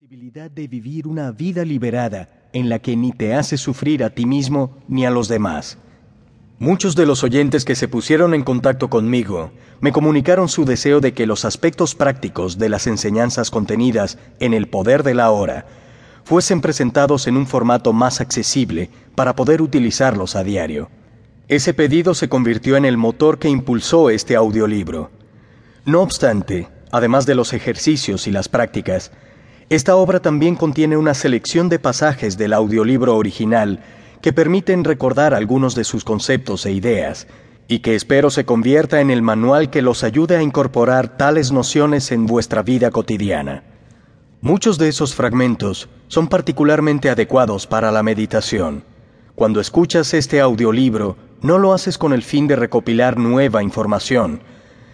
posibilidad de vivir una vida liberada en la que ni te hace sufrir a ti mismo ni a los demás. Muchos de los oyentes que se pusieron en contacto conmigo me comunicaron su deseo de que los aspectos prácticos de las enseñanzas contenidas en El Poder de la Hora fuesen presentados en un formato más accesible para poder utilizarlos a diario. Ese pedido se convirtió en el motor que impulsó este audiolibro. No obstante, además de los ejercicios y las prácticas, esta obra también contiene una selección de pasajes del audiolibro original que permiten recordar algunos de sus conceptos e ideas, y que espero se convierta en el manual que los ayude a incorporar tales nociones en vuestra vida cotidiana. Muchos de esos fragmentos son particularmente adecuados para la meditación. Cuando escuchas este audiolibro, no lo haces con el fin de recopilar nueva información,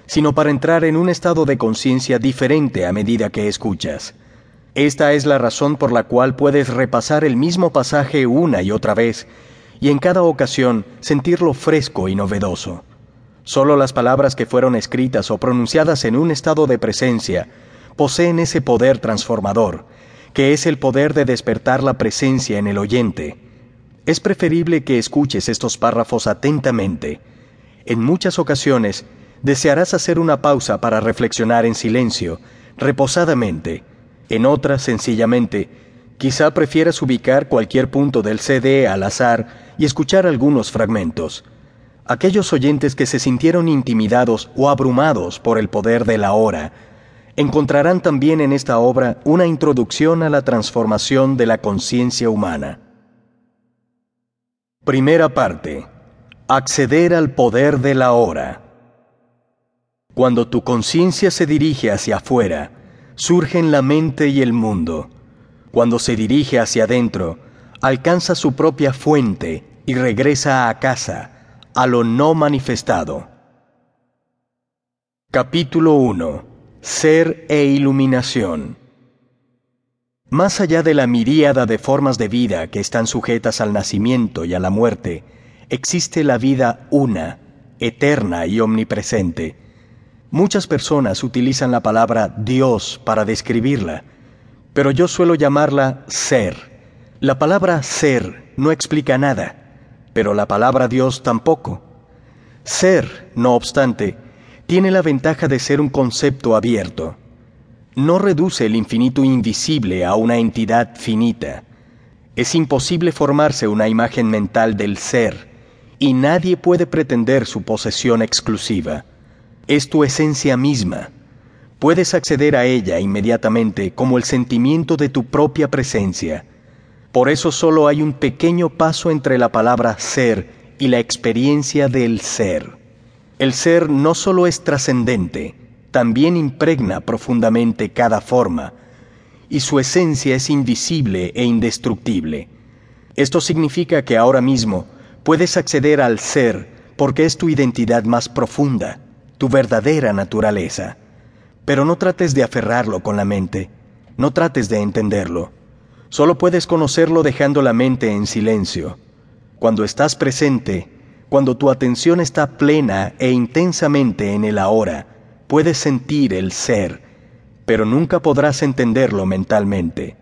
sino para entrar en un estado de conciencia diferente a medida que escuchas. Esta es la razón por la cual puedes repasar el mismo pasaje una y otra vez, y en cada ocasión sentirlo fresco y novedoso. Solo las palabras que fueron escritas o pronunciadas en un estado de presencia poseen ese poder transformador, que es el poder de despertar la presencia en el oyente. Es preferible que escuches estos párrafos atentamente. En muchas ocasiones desearás hacer una pausa para reflexionar en silencio, reposadamente, en otras, sencillamente, quizá prefieras ubicar cualquier punto del CD al azar y escuchar algunos fragmentos. Aquellos oyentes que se sintieron intimidados o abrumados por el poder de la hora, encontrarán también en esta obra una introducción a la transformación de la conciencia humana. Primera parte. Acceder al poder de la hora. Cuando tu conciencia se dirige hacia afuera, surgen la mente y el mundo. Cuando se dirige hacia adentro, alcanza su propia fuente y regresa a casa, a lo no manifestado. Capítulo 1. Ser e iluminación. Más allá de la miríada de formas de vida que están sujetas al nacimiento y a la muerte, existe la vida una, eterna y omnipresente Muchas personas utilizan la palabra Dios para describirla, pero yo suelo llamarla ser. La palabra ser no explica nada, pero la palabra Dios tampoco. Ser, no obstante, tiene la ventaja de ser un concepto abierto. No reduce el infinito invisible a una entidad finita. Es imposible formarse una imagen mental del ser, y nadie puede pretender su posesión exclusiva es tu esencia misma. Puedes acceder a ella inmediatamente como el sentimiento de tu propia presencia. Por eso solo hay un pequeño paso entre la palabra ser y la experiencia del ser. El ser no solo es trascendente, también impregna profundamente cada forma, y su esencia es invisible e indestructible. Esto significa que ahora mismo puedes acceder al ser porque es tu identidad más profunda tu verdadera naturaleza. Pero no trates de aferrarlo con la mente, no trates de entenderlo. Solo puedes conocerlo dejando la mente en silencio. Cuando estás presente, cuando tu atención está plena e intensamente en el ahora, puedes sentir el ser, pero nunca podrás entenderlo mentalmente.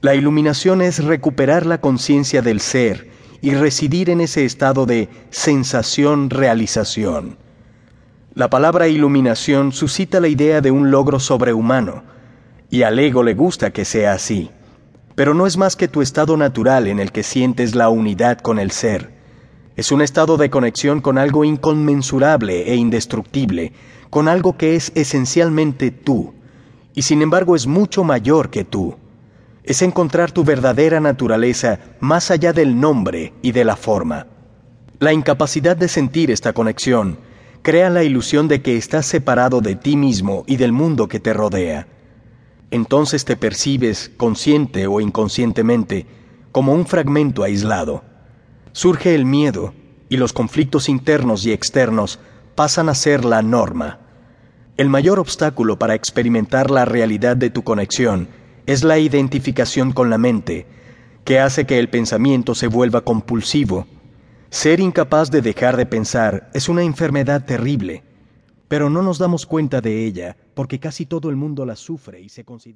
La iluminación es recuperar la conciencia del ser y residir en ese estado de sensación-realización. La palabra iluminación suscita la idea de un logro sobrehumano, y al ego le gusta que sea así, pero no es más que tu estado natural en el que sientes la unidad con el ser. Es un estado de conexión con algo inconmensurable e indestructible, con algo que es esencialmente tú, y sin embargo es mucho mayor que tú. Es encontrar tu verdadera naturaleza más allá del nombre y de la forma. La incapacidad de sentir esta conexión crea la ilusión de que estás separado de ti mismo y del mundo que te rodea. Entonces te percibes, consciente o inconscientemente, como un fragmento aislado. Surge el miedo y los conflictos internos y externos pasan a ser la norma. El mayor obstáculo para experimentar la realidad de tu conexión es la identificación con la mente, que hace que el pensamiento se vuelva compulsivo ser incapaz de dejar de pensar es una enfermedad terrible, pero no nos damos cuenta de ella porque casi todo el mundo la sufre y se considera